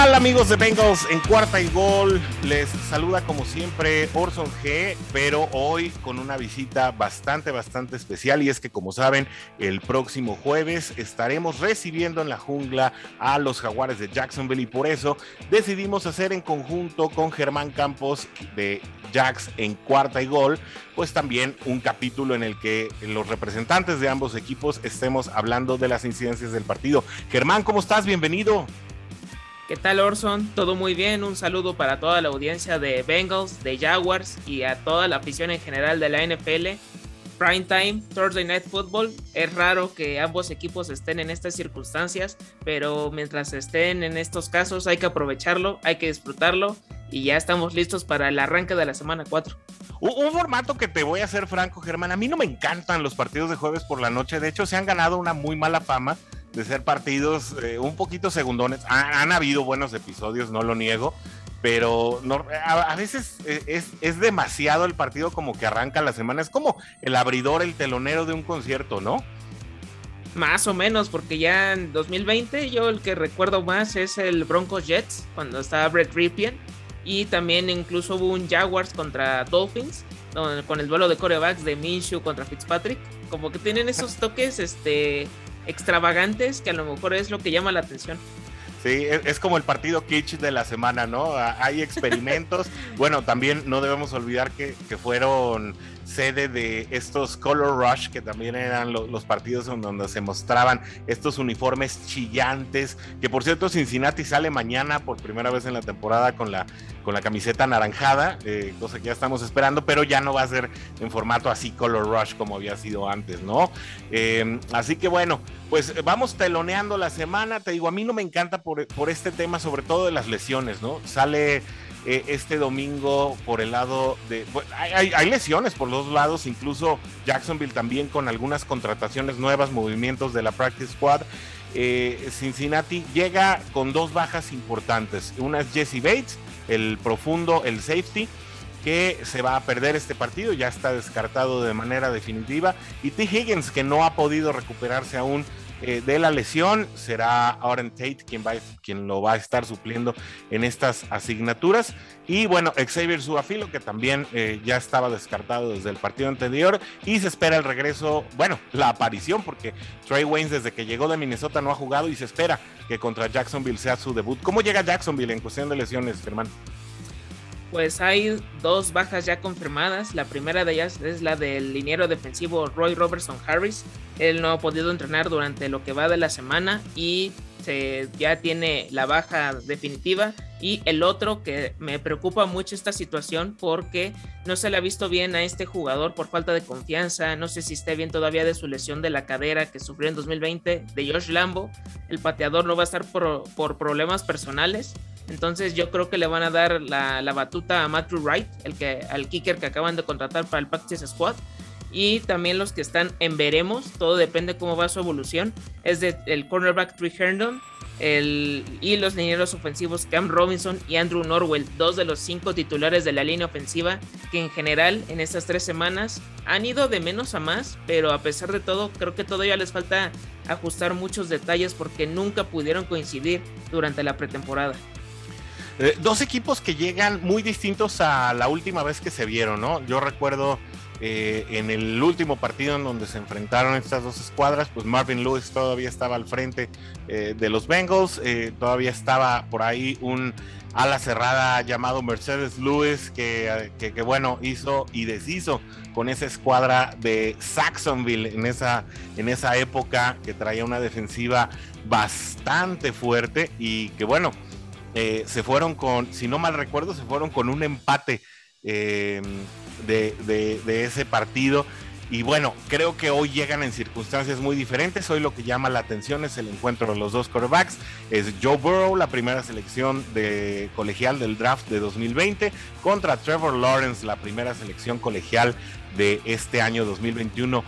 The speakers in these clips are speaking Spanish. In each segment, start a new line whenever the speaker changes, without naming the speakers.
amigos de Bengals en cuarta y gol? Les saluda como siempre Orson G, pero hoy con una visita bastante, bastante especial y es que como saben, el próximo jueves estaremos recibiendo en la jungla a los jaguares de Jacksonville y por eso decidimos hacer en conjunto con Germán Campos de Jacks en cuarta y gol, pues también un capítulo en el que los representantes de ambos equipos estemos hablando de las incidencias del partido. Germán, ¿cómo estás? Bienvenido.
¿Qué tal Orson? Todo muy bien, un saludo para toda la audiencia de Bengals, de Jaguars y a toda la afición en general de la NFL. Prime Time, Thursday Night Football. Es raro que ambos equipos estén en estas circunstancias, pero mientras estén en estos casos hay que aprovecharlo, hay que disfrutarlo y ya estamos listos para el arranque de la semana 4.
Un, formato que te voy a hacer franco, Germán. A mí no me encantan los partidos de jueves por la noche. De hecho, se han ganado una muy mala fama de ser partidos eh, un poquito segundones. han habido buenos episodios, no lo niego, pero no, a, veces es, es, demasiado el partido como que arranca la semana. Es como el abridor, el telonero de un concierto, ¿no?
Más o menos, porque ya en 2020 yo el que recuerdo más es el Broncos Jets, cuando estaba Brett Ripien, y también incluso hubo un Jaguars contra Dolphins, con el duelo de corebacks de Minshew contra Fitzpatrick. Como que tienen esos toques, este extravagantes que a lo mejor es lo que llama la atención.
Sí, es, como el partido kitsch de la semana, ¿no? Hay experimentos. bueno, también no debemos olvidar que, que fueron sede de estos Color Rush, que también eran los partidos en donde se mostraban estos uniformes chillantes, que por cierto Cincinnati sale mañana por primera vez en la temporada con la, con la camiseta anaranjada, eh, cosa que ya estamos esperando, pero ya no va a ser en formato así Color Rush como había sido antes, ¿no? Eh, así que bueno, pues vamos teloneando la semana, te digo, a mí no me encanta por, por este tema, sobre todo de las lesiones, ¿no? Sale eh, este domingo por el lado de... hay, lesiones por los lados, incluso Jacksonville también con algunas contrataciones nuevas, movimientos de la Practice Squad. Eh, Cincinnati llega con dos bajas importantes. Una es Jesse Bates, el profundo, el safety, que se va a perder este partido, ya está descartado de manera definitiva. Y T. Higgins, que no ha podido recuperarse aún eh, de la lesión. Será Aaron Tate quien, va, quien lo va a estar supliendo en estas asignaturas. Y bueno, Xavier Suafilo, que también eh, ya estaba descartado desde el partido anterior. Y se espera el regreso, bueno, la aparición, porque Trey Waynes desde que llegó de Minnesota no ha jugado y se espera que contra Jacksonville sea su debut. ¿Cómo llega Jacksonville en cuestión de lesiones, Germán?
Pues hay dos bajas ya confirmadas. La primera de ellas es la del liniero defensivo Roy Robertson Harris. Él no ha podido entrenar durante lo que va de la semana y ya tiene la baja definitiva. Y el otro que me preocupa mucho esta situación porque no se le ha visto bien a este jugador por falta de confianza. No sé si esté bien todavía de su lesión de la cadera que sufrió en 2020 de Josh Lambo. El pateador no va a estar por, problemas personales entonces yo creo que le van a dar la, batuta a Matthew Wright, el que, al kicker que acaban de contratar para el Practice Squad. Y también los que están en veremos, todo depende cómo va su evolución. Es de el cornerback Trey Herndon el, y los linieros ofensivos Cam Robinson y Andrew Norwell, dos de los cinco titulares de la línea ofensiva que en general en estas tres semanas han ido de menos a más, pero a pesar de todo creo que todavía les falta ajustar muchos detalles porque nunca pudieron coincidir durante la pretemporada.
Eh, dos equipos que llegan muy distintos a la última vez que se vieron, ¿no? Yo recuerdo eh, en el último partido en donde se enfrentaron estas dos escuadras, pues Marvin Lewis todavía estaba al frente eh, de los Bengals, todavía estaba por ahí un ala cerrada llamado Mercedes Lewis que, que, bueno hizo y deshizo con esa escuadra de Saxonville en esa, en esa época que traía una defensiva bastante fuerte y que bueno, eh, se fueron con, si no mal recuerdo, se fueron con un empate de, ese partido. Y bueno, creo que hoy llegan en circunstancias muy diferentes. Hoy lo que llama la atención es el encuentro de los dos quarterbacks. Es Joe Burrow, la primera selección de colegial del draft de 2020, contra Trevor Lawrence, la primera selección colegial de este año 2021.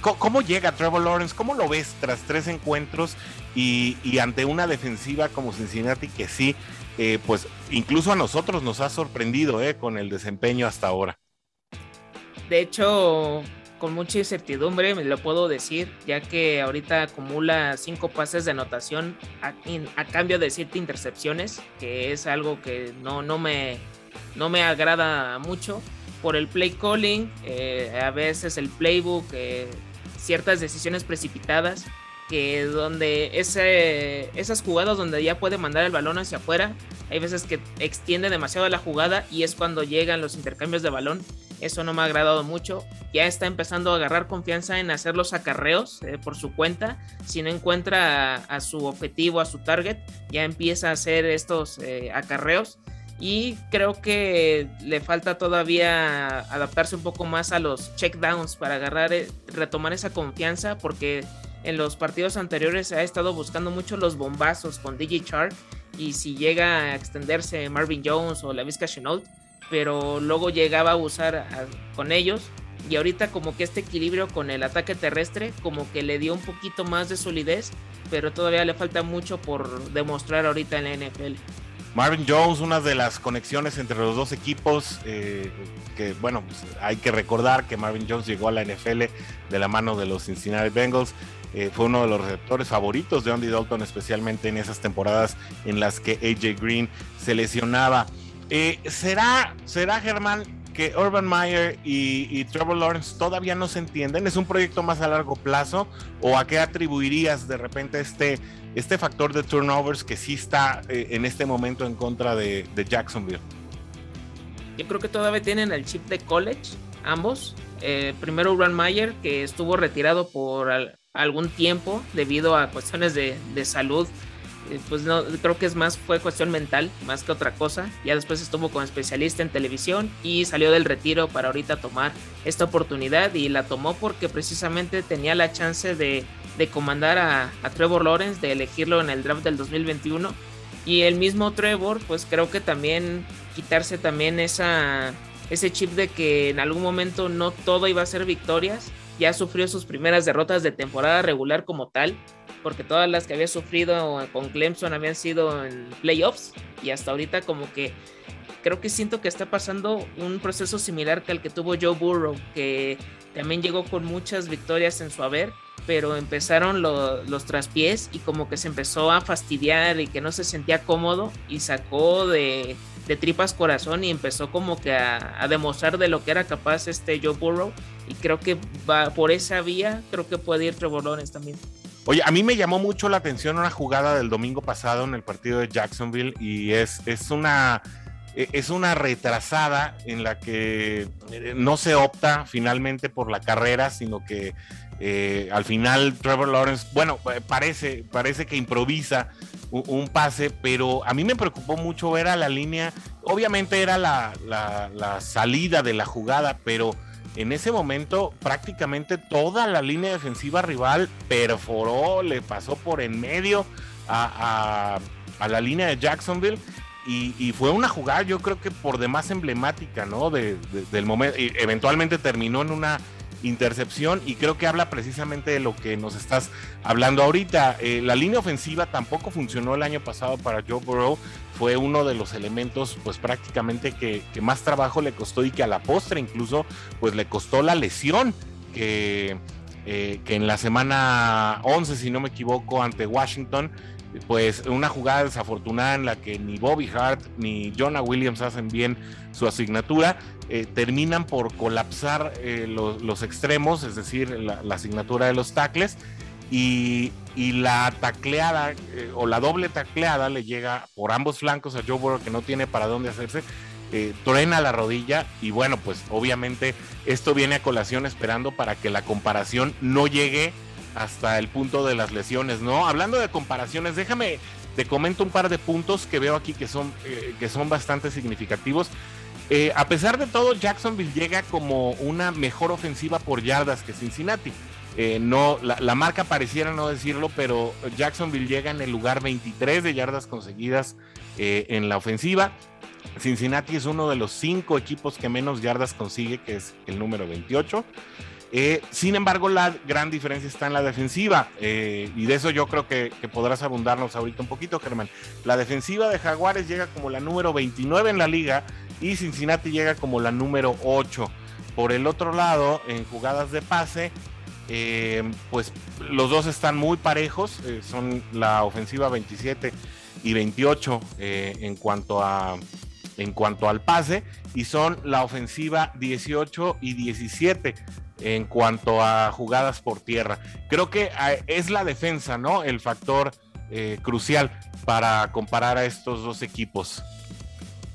¿Cómo llega Trevor Lawrence? ¿Cómo lo ves tras tres encuentros y, ante una defensiva como Cincinnati que sí, eh, pues incluso a nosotros nos ha sorprendido eh, con el desempeño hasta ahora?
De hecho, con mucha incertidumbre, me lo puedo decir, ya que ahorita acumula cinco pases de anotación a, cambio de siete intercepciones, que es algo que no, no, me, no me agrada mucho. Por el play calling, eh, a veces el playbook, eh, ciertas decisiones precipitadas, que donde esas jugadas donde ya puede mandar el balón hacia afuera, hay veces que extiende demasiado la jugada y es cuando llegan los intercambios de balón. Eso no me ha agradado mucho. Ya está empezando a agarrar confianza en hacer los acarreos eh, por su cuenta. Si no encuentra a, su objetivo, a su target, ya empieza a hacer estos eh, acarreos. Y creo que le falta todavía adaptarse un poco más a los checkdowns para agarrar, eh, retomar esa confianza, porque en los partidos anteriores ha estado buscando mucho los bombazos con DJ Char y si llega a extenderse Marvin Jones o la Vizca Chenault, pero luego llegaba a usar con ellos y ahorita como que este equilibrio con el ataque terrestre como que le dio un poquito más de solidez, pero todavía le falta mucho por demostrar ahorita en la NFL.
Marvin Jones, una de las conexiones entre los dos equipos, eh, que bueno, pues hay que recordar que Marvin Jones llegó a la NFL de la mano de los Cincinnati Bengals, eh, fue uno de los receptores favoritos de Andy Dalton, especialmente en esas temporadas en las que AJ Green se lesionaba. Eh, ¿será, ¿Será, Germán, que Urban Meyer y, Trevor Lawrence todavía no se entienden? ¿Es un proyecto más a largo plazo? ¿O a qué atribuirías de repente este, este factor de turnovers que sí está eh, en este momento en contra de, Jacksonville?
Yo creo que todavía tienen el chip de college, ambos. primero Urban Meyer, que estuvo retirado por algún tiempo debido a cuestiones de, salud. Eh, pues no, creo que es más, fue cuestión mental más que otra cosa. Ya después estuvo como especialista en televisión y salió del retiro para ahorita tomar esta oportunidad y la tomó porque precisamente tenía la chance de, comandar a, a, Trevor Lawrence, de elegirlo en el draft del 2021. Y el mismo Trevor, pues creo que también quitarse también esa, ese chip de que en algún momento no todo iba a ser victorias ya sufrió sus primeras derrotas de temporada regular como tal, porque todas las que había sufrido con Clemson habían sido en playoffs y hasta ahorita como que creo que siento que está pasando un proceso similar que al que tuvo Joe Burrow, que también llegó con muchas victorias en su haber, pero empezaron los traspiés y como que se empezó a fastidiar y que no se sentía cómodo y sacó de, tripas corazón y empezó como que a, a, demostrar de lo que era capaz este Joe Burrow y creo que va por esa vía, creo que puede ir Trevor Lawrence también.
Oye, a mí me llamó mucho la atención una jugada del domingo pasado en el partido de Jacksonville y es, es una e, es una retrasada en la que eh, no se opta finalmente por la carrera, sino que eh, al final Trevor Lawrence, bueno, eh, parece, parece que improvisa un, pase, pero a mí me preocupó mucho ver a la línea, obviamente era la, la salida de la jugada, pero en ese momento prácticamente toda la línea defensiva rival perforó, le pasó por en medio a, la línea de Jacksonville. Y, fue una jugada, yo creo que por demás emblemática, ¿no? del momento. Y eventualmente terminó en una intercepción y creo que habla precisamente de lo que nos estás hablando ahorita. Eh, la línea ofensiva tampoco funcionó el año pasado para Joe Burrow, fue uno de los elementos pues prácticamente que, más trabajo le costó y que a la postre incluso pues le costó la lesión que, eh, que en la semana 11 si no me equivoco ante Washington pues una jugada desafortunada en la que ni Bobby Hart ni Jonah Williams hacen bien su asignatura, eh, terminan por colapsar eh, los, extremos, es decir, la, asignatura de los tackles, y, la tacleada eh, o la doble tacleada le llega por ambos flancos a Joe Burrow que no tiene para dónde hacerse, truena la rodilla y bueno, pues obviamente esto viene a colación esperando para que la comparación no llegue hasta el punto de las lesiones, ¿no? Hablando de comparaciones, déjame, te comento un par de puntos que veo aquí que son, eh, que son bastante significativos. Eh, a pesar de todo, Jacksonville llega como una mejor ofensiva por yardas que Cincinnati. Eh, no, la, marca pareciera no decirlo, pero Jacksonville llega en el lugar 23 de yardas conseguidas en la ofensiva. Cincinnati es uno de los cinco equipos que menos yardas consigue, que es el número 28. Eh, sin embargo, la gran diferencia está en la defensiva, eh, y de eso yo creo que, podrás abundarnos ahorita un poquito, Germán. La defensiva de Jaguares llega como la número 29 en la liga y Cincinnati llega como la número 8. por el otro lado, en jugadas de pase, eh, pues los dos están muy parejos, son la ofensiva 27 y 28 eh, en, cuanto a, en cuanto al pase y son la ofensiva 18 y 17 en cuanto a jugadas por tierra. Creo que es la defensa, ¿no? El factor crucial para comparar a estos dos equipos.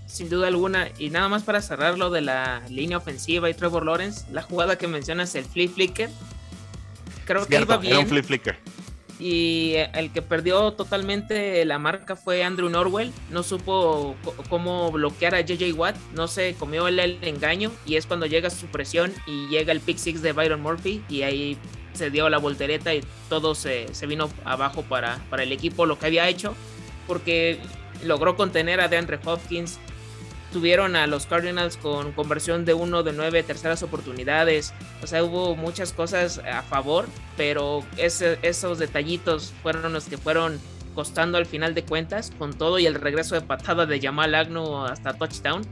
Sin duda alguna, y nada más para cerrar lo de la línea ofensiva y Trevor Lawrence, la jugada que mencionas, el flip flicker, creo que iba bien. Y el que perdió totalmente la marca fue Andrew Norwell. No supo cómo bloquear a JJ Watt. No se comió el, engaño. Y es cuando llega su presión y llega el pick six de Byron Murphy. Y ahí se dio la voltereta y todo se, vino abajo para, para el equipo lo que había hecho. Porque logró contener a DeAndre Hopkins, tuvieron a los Cardinals con conversión de uno de nueve terceras oportunidades. O sea, hubo muchas cosas a favor, pero esos detallitos fueron los que fueron costando al final de cuentas, con todo y el regreso de patada de Jamal Agnew hasta touchdown.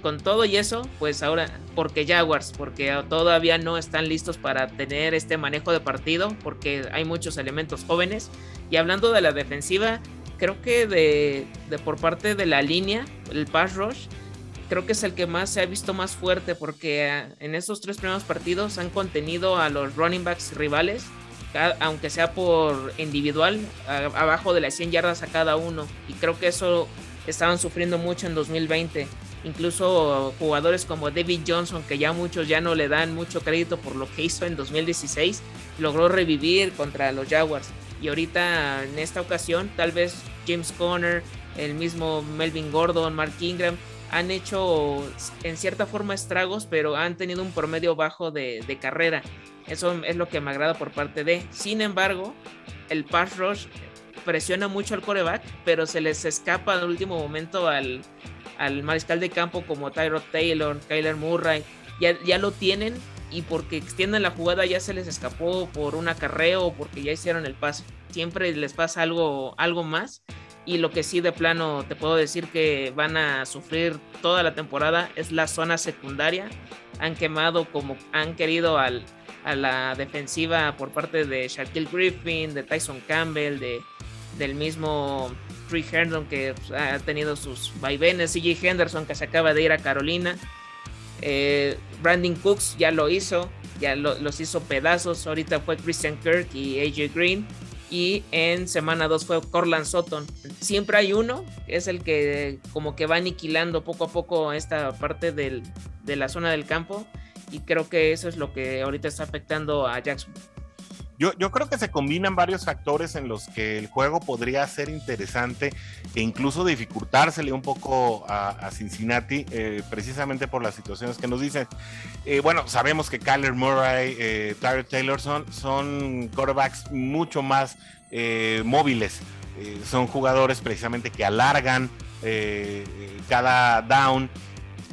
Con todo y eso, pues ahora, porque Jaguars, porque todavía no están listos para tener este manejo de partido, porque hay muchos elementos jóvenes. Y hablando de la defensiva, creo que de, de por parte de la línea, el pass rush, creo que es el que más se ha visto más fuerte porque ah, en esos tres primeros partidos han contenido a los running backs rivales, aunque sea por individual, abajo de las 100 yardas a cada uno. Y creo que eso estaban sufriendo mucho en 2020. Incluso jugadores como David Johnson, que ya muchos ya no le dan mucho crédito por lo que hizo en 2016, logró revivir contra los Jaguars. Y ahorita en esta ocasión, tal vez James Conner, el mismo Melvin Gordon, Mark Ingram, han hecho en cierta forma estragos, pero han tenido un promedio bajo de, carrera. Eso es lo que me agrada por parte de. Sin embargo, el pass rush presiona mucho al coreback, pero se les escapa al último momento al, mariscal de campo como Tyrod Taylor, Kyler Murray. Ya, ya lo tienen y porque extienden la jugada ya se les escapó por un acarreo o porque ya hicieron el pase. Siempre les pasa algo, algo más y lo que sí de plano te puedo decir que van a sufrir toda la temporada es la zona secundaria. Han quemado como han querido al, a la defensiva por parte de Shaquille Griffin, de Tyson Campbell, de, del mismo Trey Herndon que pues, ha tenido sus vaivenes, CJ Henderson que se acaba de ir a Carolina. Eh, Brandon Cooks ya lo hizo, ya los hizo pedazos. Ahorita fue Christian Kirk y AJ Green y en semana 2 fue Corland Sutton. Siempre hay uno, es el que como que va aniquilando poco a poco esta parte de la zona del campo y creo que eso es lo que ahorita está afectando a Jackson.
Yo, creo que se combinan varios factores en los que el juego podría ser interesante e incluso dificultársele un poco a, Cincinnati, eh, precisamente por las situaciones que nos dicen. Eh, bueno, sabemos que Kyler Murray, eh, Tyler Taylor son, son quarterbacks mucho más eh, móviles. son jugadores precisamente que alargan cada down.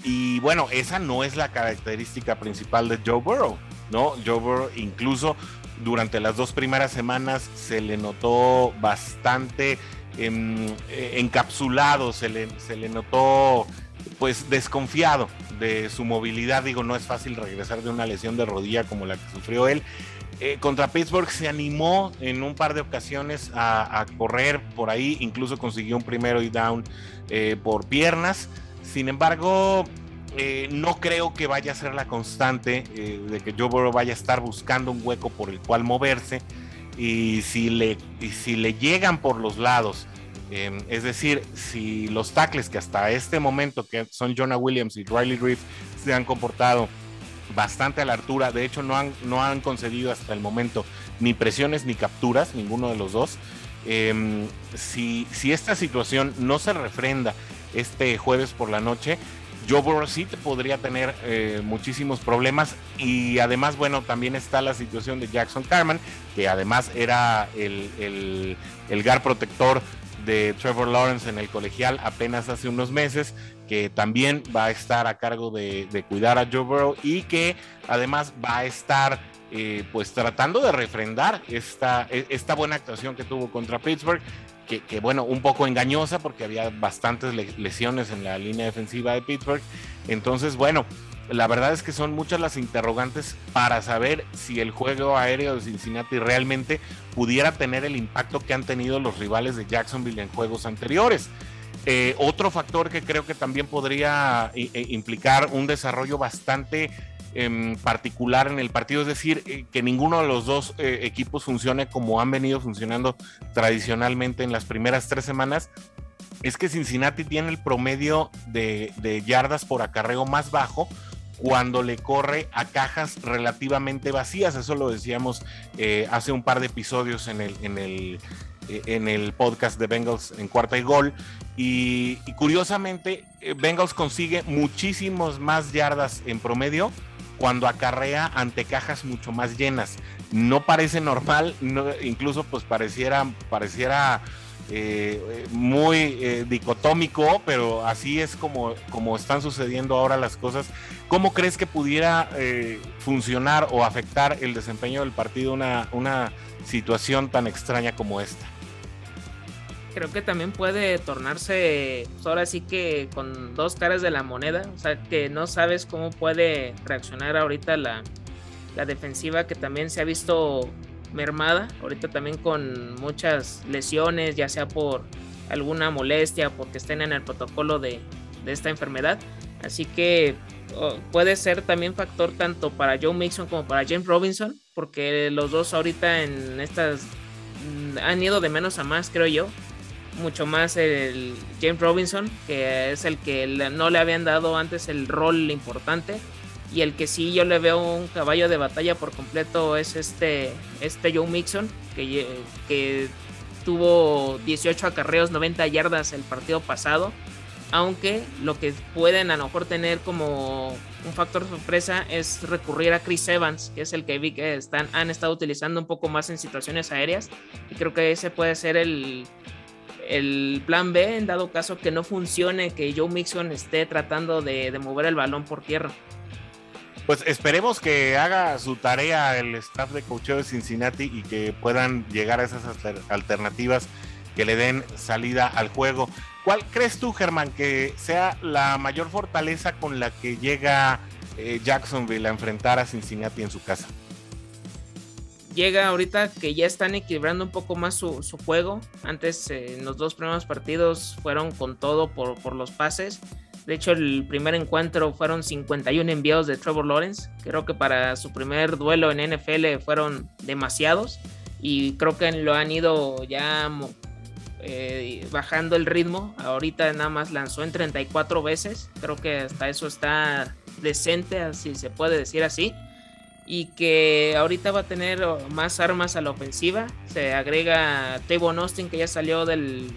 Y bueno, esa no es la característica principal de Joe Burrow, ¿no? Joe Burrow incluso durante las dos primeras semanas se le notó bastante em, eh, encapsulado, se le, se le notó pues desconfiado de su movilidad. Digo, no es fácil regresar de una lesión de rodilla como la que sufrió él. Eh, contra Pittsburgh se animó en un par de ocasiones a, correr por ahí, incluso consiguió un primero y down eh, por piernas. Sin embargo, eh, no creo que vaya a ser la constante eh, de que Joe Burrow vaya a estar buscando un hueco por el cual moverse. Y si le, si le llegan por los lados, em, es decir, si los tackles que hasta este momento, que son Jonah Williams y Riley Reef, se han comportado bastante a la altura, de hecho no han, no han concedido hasta el momento ni presiones ni capturas, ninguno de los dos. Em, si, si esta situación no se refrenda este jueves por la noche, Joe te podría tener eh, muchísimos problemas y además, bueno, también está la situación de Jackson Carman, que además era el, el, el gar protector de Trevor Lawrence en el colegial apenas hace unos meses, que también va a estar a cargo de, cuidar a Joe Burrow y que además va a estar eh, pues tratando de refrendar esta, e, esta buena actuación que tuvo contra Pittsburgh que, bueno, un poco engañosa porque había bastantes lesiones en la línea defensiva de Pittsburgh. Entonces, bueno, la verdad es que son muchas las interrogantes para saber si el juego aéreo de Cincinnati realmente pudiera tener el impacto que han tenido los rivales de Jacksonville en juegos anteriores. Eh, otro factor que creo que también podría eh, eh, implicar un desarrollo bastante em, particular en el partido, es decir, que ninguno de los dos equipos funcione como han venido funcionando tradicionalmente en las primeras tres semanas, es que Cincinnati tiene el promedio de, de yardas por acarreo más bajo, cuando le corre a cajas relativamente vacías. Eso lo decíamos eh, hace un par de episodios en el, en el, eh, en el podcast de Bengals en cuarta y gol. Y, curiosamente, eh, Bengals consigue muchísimos más yardas en promedio cuando acarrea ante cajas mucho más llenas. No parece normal, incluso pues pareciera, pareciera eh, muy eh, dicotómico, pero así es como, como están sucediendo ahora las cosas. ¿Cómo crees que pudiera eh, funcionar o afectar el desempeño del partido una, una situación tan extraña como esta?
Creo que también puede tornarse, pues, ahora sí que con dos caras de la moneda, o sea que no sabes cómo puede reaccionar ahorita la, la defensiva que también se ha visto mermada, ahorita también con muchas lesiones, ya sea por alguna molestia, porque estén en el protocolo de, esta enfermedad. Así que puede ser también factor tanto para Joe Mixon como para James Robinson, porque los dos ahorita en estas mm, han ido de menos a más, creo yo. Mucho más el James Robinson, que es el que no le habían dado antes el rol importante y el que sí yo le veo un caballo de batalla por completo es este, este Joe Mixon, que, que tuvo 18 acarreos, 90 yardas el partido pasado. Aunque lo que pueden a lo mejor tener como un factor sorpresa es recurrir a Chris Evans, que es el que vi que están, han estado utilizando un poco más en situaciones aéreas. Y creo que ese puede ser el, el plan B en dado caso que no funcione, que Joe Mixon esté tratando de, mover el balón por tierra.
Pues esperemos que haga su tarea el staff de coacheo de Cincinnati y que puedan llegar a esas alternativas que le den salida al juego. ¿Cuál crees tú, Germán, que sea la mayor fortaleza con la que llega eh, Jacksonville a enfrentar a Cincinnati en su casa?
Llega ahorita que ya están equilibrando un poco más su, juego. Antes, en los dos primeros partidos, fueron con todo por, los pases de hecho, el primer encuentro fueron 51 envíos de Trevor Lawrence. Creo que para su primer duelo en NFL fueron demasiados. Y creo que lo han ido ya eh, bajando el ritmo. Ahorita nada más lanzó en 34 veces. Creo que hasta eso está decente, así se puede decir así. Y que ahorita va a tener más armas a la ofensiva. Se agrega Tavon Austin, que ya salió de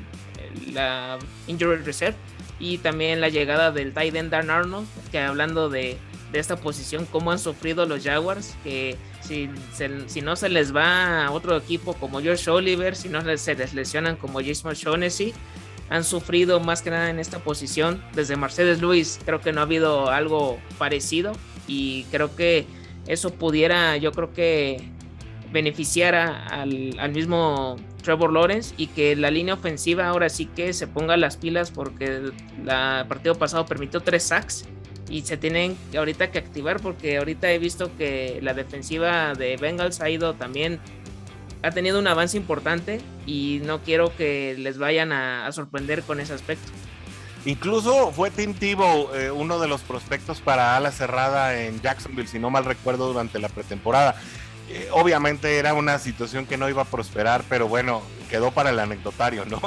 la Injury Reserve y también la llegada del tight end Dan Arnold, que hablando de, esta posición, cómo han sufrido los Jaguars, que si, si, no se les va a otro equipo como George Oliver, si no se les lesionan como Jason Shaughnessy, han sufrido más que nada en esta posición. Desde Mercedes Luis creo que no ha habido algo parecido y creo que eso pudiera, yo creo que beneficiara al, al mismo Trevor Lawrence y que la línea ofensiva ahora sí que se ponga las pilas porque el partido pasado permitió tres sacks y se tienen ahorita que activar porque ahorita he visto que la defensiva de Bengals ha ido también ha tenido un avance importante y no quiero que les vayan a, sorprender con ese aspecto.
Incluso fue Tim Tebow eh, uno de los prospectos para ala cerrada en Jacksonville, si no mal recuerdo, durante la pretemporada. Eh, obviamente era una situación que no iba a prosperar, pero bueno, quedó para el anecdotario, ¿no?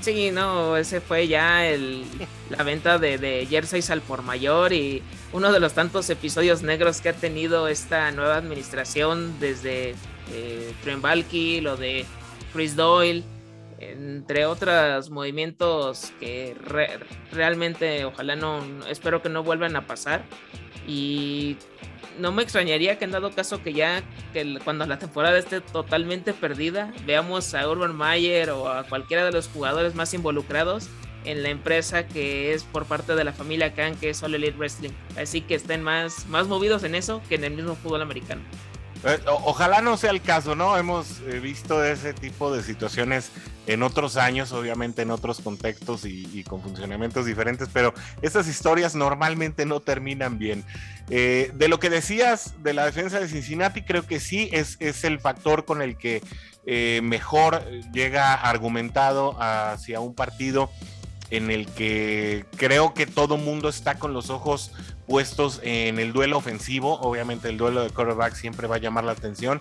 Sí, no, ese fue ya el, la venta de, de jerseys al por mayor y uno de los tantos episodios negros que ha tenido esta nueva administración desde eh, lo de Chris Doyle, entre otros movimientos que realmente ojalá no, espero que no vuelvan a pasar y no me extrañaría que en dado caso que ya que cuando la temporada esté totalmente perdida, veamos a Urban Mayer o a cualquiera de los jugadores más involucrados en la empresa que es por parte de la familia Khan, que es All Elite Wrestling. Así que estén más, más movidos en eso que en el mismo fútbol americano.
Eh, ojalá no sea el caso, ¿no? Hemos eh, visto ese tipo de situaciones en otros años, obviamente en otros contextos y, con funcionamientos diferentes, pero estas historias normalmente no terminan bien. Eh, de lo que decías de la defensa de Cincinnati, creo que sí es, es el factor con el que mejor llega argumentado hacia un partido en el que creo que todo mundo está con los ojos puestos en el duelo ofensivo. Obviamente el duelo de quarterback siempre va a llamar la atención.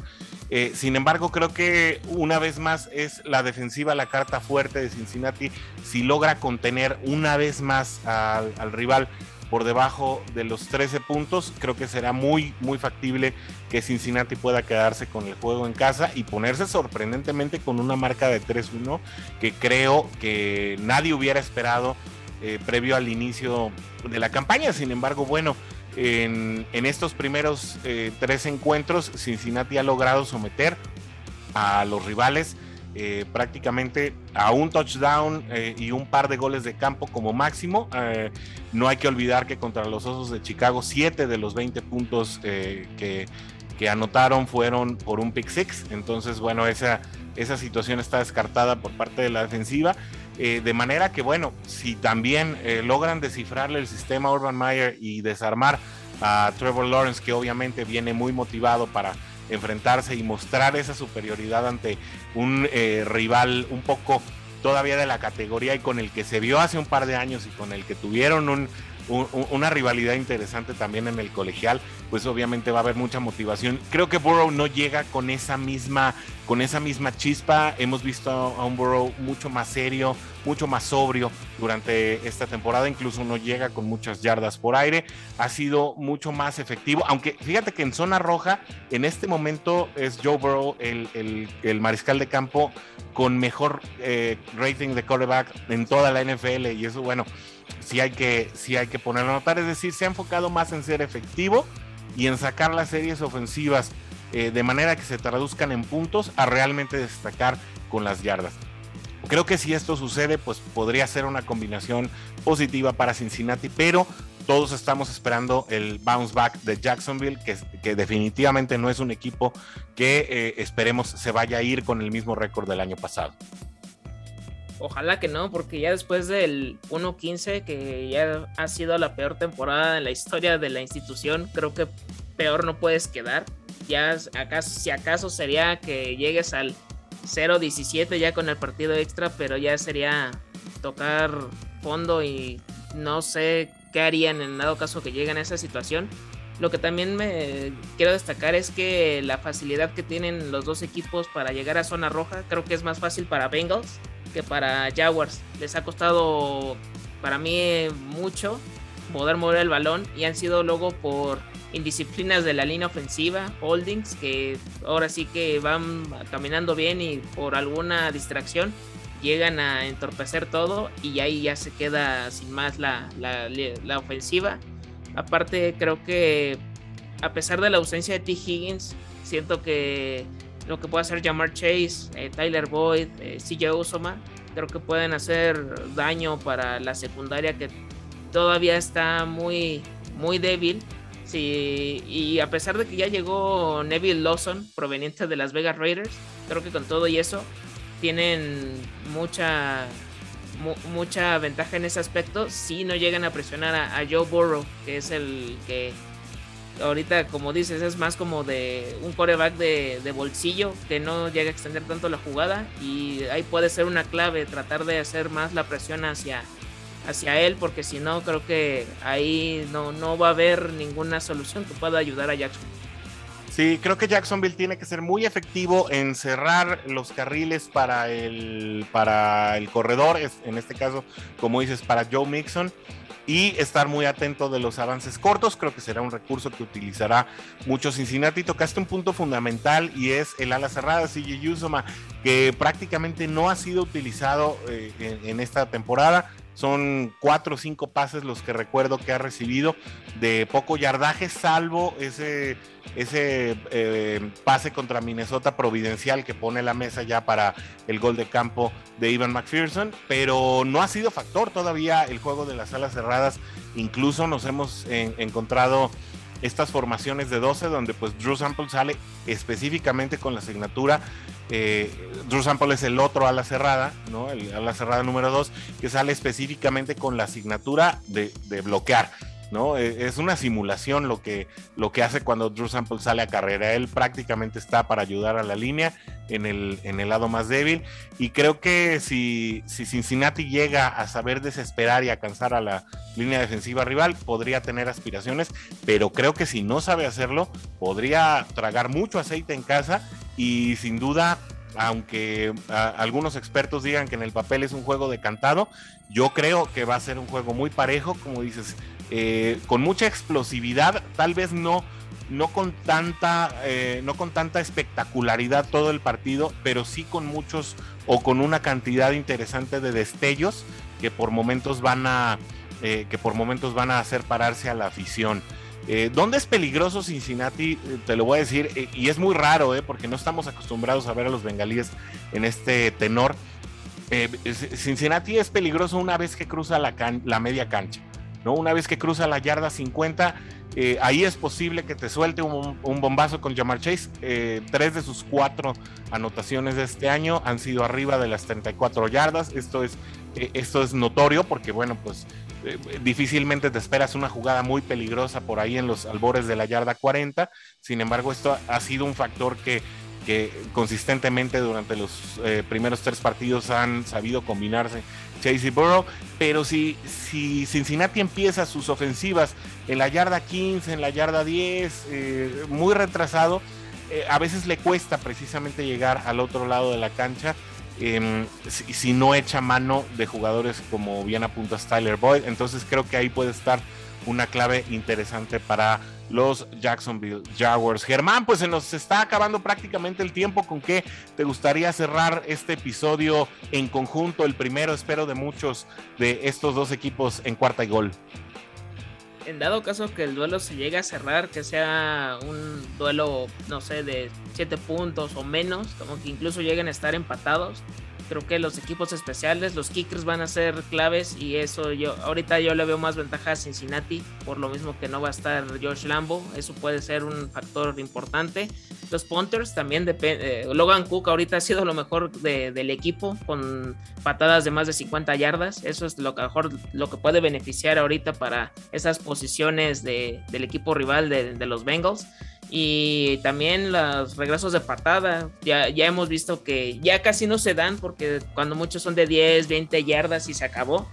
Eh, sin embargo, creo que una vez más es la defensiva la carta fuerte de Cincinnati. Si logra contener una vez más al, al rival por debajo de los 13 puntos, creo que será muy, muy factible que Cincinnati pueda quedarse con el juego en casa y ponerse sorprendentemente con una marca de 3-1 que creo que nadie hubiera esperado eh, previo al inicio de la campaña. Sin embargo, bueno, en, estos primeros eh, tres encuentros, Cincinnati ha logrado someter a los rivales eh, prácticamente a un touchdown eh, y un par de goles de campo como máximo. Eh, no hay que olvidar que contra los Osos de Chicago, 7 de los 20 puntos que, que, anotaron fueron por un pick six. Entonces, bueno, esa, esa situación está descartada por parte de la defensiva. de manera que, bueno, si también logran descifrarle el sistema Urban Meyer y desarmar a Trevor Lawrence, que obviamente viene muy motivado para enfrentarse y mostrar esa superioridad ante un eh, rival un poco todavía de la categoría y con el que se vio hace un par de años y con el que tuvieron un, una rivalidad interesante también en el colegial, pues obviamente va a haber mucha motivación. Creo que Burrow no llega con esa misma, con esa misma chispa. Hemos visto a un Burrow mucho más serio, mucho más sobrio durante esta temporada. Incluso no llega con muchas yardas por aire. Ha sido mucho más efectivo. Aunque fíjate que en zona roja, en este momento es Joe Burrow el, el, mariscal de campo con mejor eh, rating de quarterback en toda la NFL. Y eso, bueno, sí hay que, sí hay que ponerlo a notar. Es decir, se ha enfocado más en ser efectivo y en sacar las series ofensivas eh, de manera que se traduzcan en puntos a realmente destacar con las yardas. Creo que si esto sucede, pues podría ser una combinación positiva para Cincinnati, pero todos estamos esperando el bounce back de Jacksonville, que, que definitivamente no es un equipo que eh, esperemos se vaya a ir con el mismo récord del año pasado.
Ojalá que no, porque ya después del 1-15, que ya ha sido la peor temporada en la historia de la institución, creo que peor no puedes quedar. Ya acaso, si acaso sería que llegues al 0-17 ya con el partido extra, pero ya sería tocar fondo y no sé qué harían en dado caso que lleguen a esa situación. Lo que también me quiero destacar es que la facilidad que tienen los dos equipos para llegar a zona roja, creo que es más fácil para Bengals que para Jaguars. Les ha costado para mí mucho poder mover el balón y han sido luego por indisciplinas de la línea ofensiva, holdings, que ahora sí que van caminando bien y por alguna distracción llegan a entorpecer todo y ahí ya se queda sin más la, la, ofensiva. Aparte creo que a pesar de la ausencia de T. Higgins, siento que lo que puede hacer Jamar Chase, eh, Tyler Boyd, eh, CJ Usoma, creo que pueden hacer daño para la secundaria que todavía está muy, muy débil. Sí, y a pesar de que ya llegó Neville Lawson, proveniente de las Vegas Raiders, creo que con todo y eso tienen mucha, mucha ventaja en ese aspecto si no llegan a presionar a Joe Burrow, que es el que ahorita, como dices, es más como de un coreback de, bolsillo que no llega a extender tanto la jugada y ahí puede ser una clave tratar de hacer más la presión hacia, hacia él porque si no creo que ahí no, no va a haber ninguna solución que pueda ayudar a Jackson.
Sí, creo que Jacksonville tiene que ser muy efectivo en cerrar los carriles para el, para el corredor, en este caso, como dices, para Joe Mixon y estar muy atento de los avances cortos. Creo que será un recurso que utilizará mucho Cincinnati. Tocaste un punto fundamental y es el ala cerrada, CJ Yusoma, que prácticamente no ha sido utilizado eh, en, esta temporada. Son cuatro o cinco pases los que recuerdo que ha recibido de poco yardaje, salvo ese, ese eh, pase contra Minnesota providencial que pone la mesa ya para el gol de campo de Ivan McPherson, pero no ha sido factor todavía el juego de las alas cerradas. Incluso nos hemos encontrado estas formaciones de 12 donde pues Drew Sample sale específicamente con la asignatura. Eh, Drew Sample es el otro a la cerrada, ¿no? El ala cerrada número 2, que sale específicamente con la asignatura de bloquear. ¿No? E, es una simulación lo que, lo que hace cuando Drew Sample sale a carrera. Él prácticamente está para ayudar a la línea en el, en el lado más débil. Y creo que si, si Cincinnati llega a saber desesperar y a cansar a la línea defensiva rival, podría tener aspiraciones, pero creo que si no sabe hacerlo, podría tragar mucho aceite en casa y sin duda aunque algunos expertos digan que en el papel es un juego decantado, yo creo que va a ser un juego muy parejo, como dices, eh, con mucha explosividad, tal vez no, no con tanta, eh, no con tanta espectacularidad todo el partido, pero sí con muchos o con una cantidad interesante de destellos que por momentos van a, eh, que por momentos van a hacer pararse a la afición. ¿Dónde es peligroso Cincinnati? Te lo voy a decir, y es muy raro, porque no estamos acostumbrados a ver a los bengalíes en este tenor. Cincinnati es peligroso una vez que cruza la, la media cancha. ¿No? Una vez que cruza la yarda 50, eh, ahí es posible que te suelte un, bombazo con Jamar Chase. Eh, tres de sus cuatro anotaciones de este año han sido arriba de las 34 yardas. Esto es, eh, esto es notorio porque, bueno, pues difícilmente te esperas una jugada muy peligrosa por ahí en los albores de la yarda 40. Sin embargo, esto ha sido un factor que que consistentemente durante los primeros tres partidos han sabido combinarse Chase Burrow, pero si, si Cincinnati empieza sus ofensivas en la yarda 15, en la yarda 10, eh, muy retrasado, eh, a veces le cuesta precisamente llegar al otro lado de la cancha. Em, si, si, no echa mano de jugadores como bien apunta Tyler Boyd, entonces creo que ahí puede estar una clave interesante para los Jacksonville Jaguars. Germán, pues se nos está acabando prácticamente el tiempo. ¿Con qué te gustaría cerrar este episodio en conjunto? El primero, espero, de muchos de estos dos equipos en cuarta y gol.
En dado caso que el duelo se llegue a cerrar, que sea un duelo, no sé, de siete puntos o menos, como que incluso lleguen a estar empatados, Creo que los equipos especiales, los kickers van a ser claves y eso yo ahorita yo le veo más ventaja a Cincinnati por lo mismo que no va a estar Josh Lambo, eso puede ser un factor importante. Los punters también depende. Eh, Logan Cook ahorita ha sido lo mejor del equipo con patadas de más de 50 yardas, eso es lo que mejor lo que puede beneficiar ahorita para esas posiciones del equipo rival de, de los Bengals y también los regresos de patada. Ya, ya hemos visto que ya casi no se dan porque cuando muchos son de 10, 20 yardas y se acabó.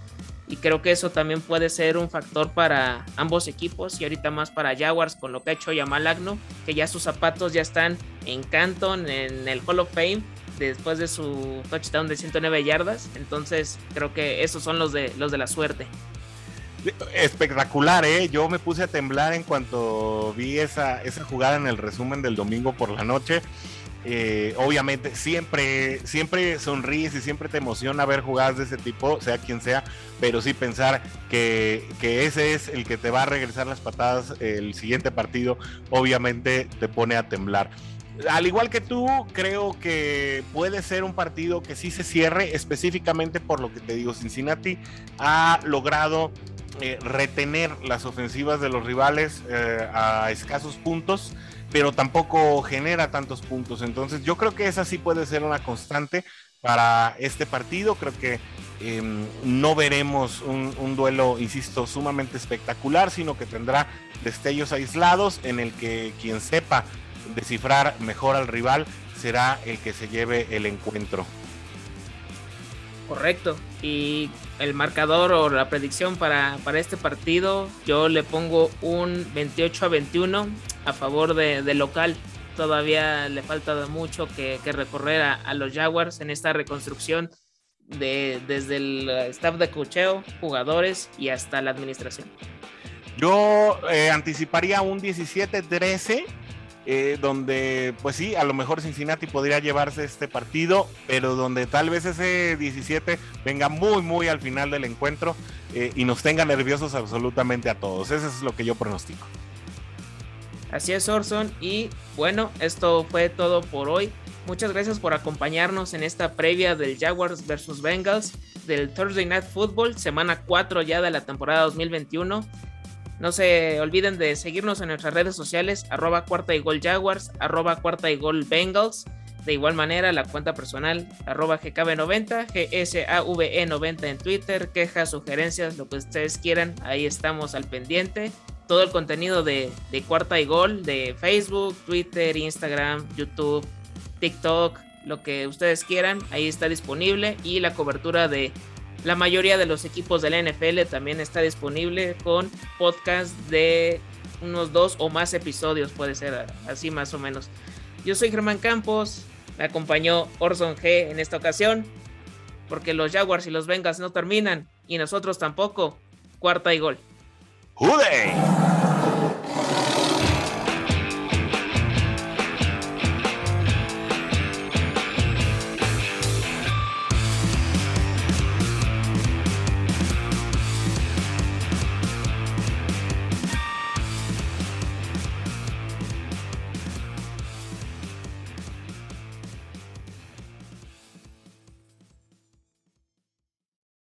Y creo que eso también puede ser un factor para ambos equipos y ahorita más para Jaguars con lo que ha hecho Yamal Agno, que ya sus zapatos ya están en Canton, en el Hall of Fame, después de su touchdown de 109 yardas. Entonces creo que esos son los de, los de la suerte.
Espectacular, ¿eh? Yo me puse a temblar en cuanto vi esa, esa jugada en el resumen del domingo por la noche. Eh, obviamente, siempre, siempre sonríes y siempre te emociona ver jugadas de ese tipo, sea quien sea, pero sí pensar que, que ese es el que te va a regresar las patadas el siguiente partido, obviamente te pone a temblar al igual que tú, creo que puede ser un partido que sí se cierre, específicamente por lo que te digo, Cincinnati ha logrado eh, retener las ofensivas de los rivales eh, a escasos puntos, pero tampoco genera tantos puntos. Entonces yo creo que esa sí puede ser una constante para este partido. Creo que em, no veremos un, un, duelo, insisto, sumamente espectacular, sino que tendrá destellos aislados en el que quien sepa descifrar mejor al rival será el que se lleve el encuentro.
Correcto. Y el marcador o la predicción para, para este partido, yo le pongo un 28 a 21 a favor de, local. Todavía le falta mucho que, recorrer a, los Jaguars en esta reconstrucción de, desde el staff de cocheo, jugadores y hasta la administración.
Yo eh, anticiparía un 17-13 eh, donde pues sí, a lo mejor Cincinnati podría llevarse este partido, pero donde tal vez ese 17 venga muy, muy al final del encuentro eh, y nos tenga nerviosos absolutamente a todos. Eso es lo que yo pronostico.
Así es, Orson. Y bueno, esto fue todo por hoy. Muchas gracias por acompañarnos en esta previa del Jaguars versus Bengals del Thursday Night Football, semana 4 ya de la temporada 2021. No se olviden de seguirnos en nuestras redes sociales, arroba cuarta y gol Jaguars, arroba cuarta y gol Bengals. De igual manera, la cuenta personal, arroba GKB90, GSAVE90 en Twitter, quejas, sugerencias, lo que ustedes quieran, ahí estamos al pendiente. Todo el contenido de, de cuarta y gol de Facebook, Twitter, Instagram, YouTube, TikTok, lo que ustedes quieran, ahí está disponible. Y la cobertura de la mayoría de los equipos de la NFL también está disponible con podcast de unos dos o más episodios, puede ser así más o menos. Yo soy Germán Campos, me acompañó Orson G en esta ocasión, porque los Jaguars y los Bengals no terminan y nosotros tampoco. Cuarta y gol.
¡Jude!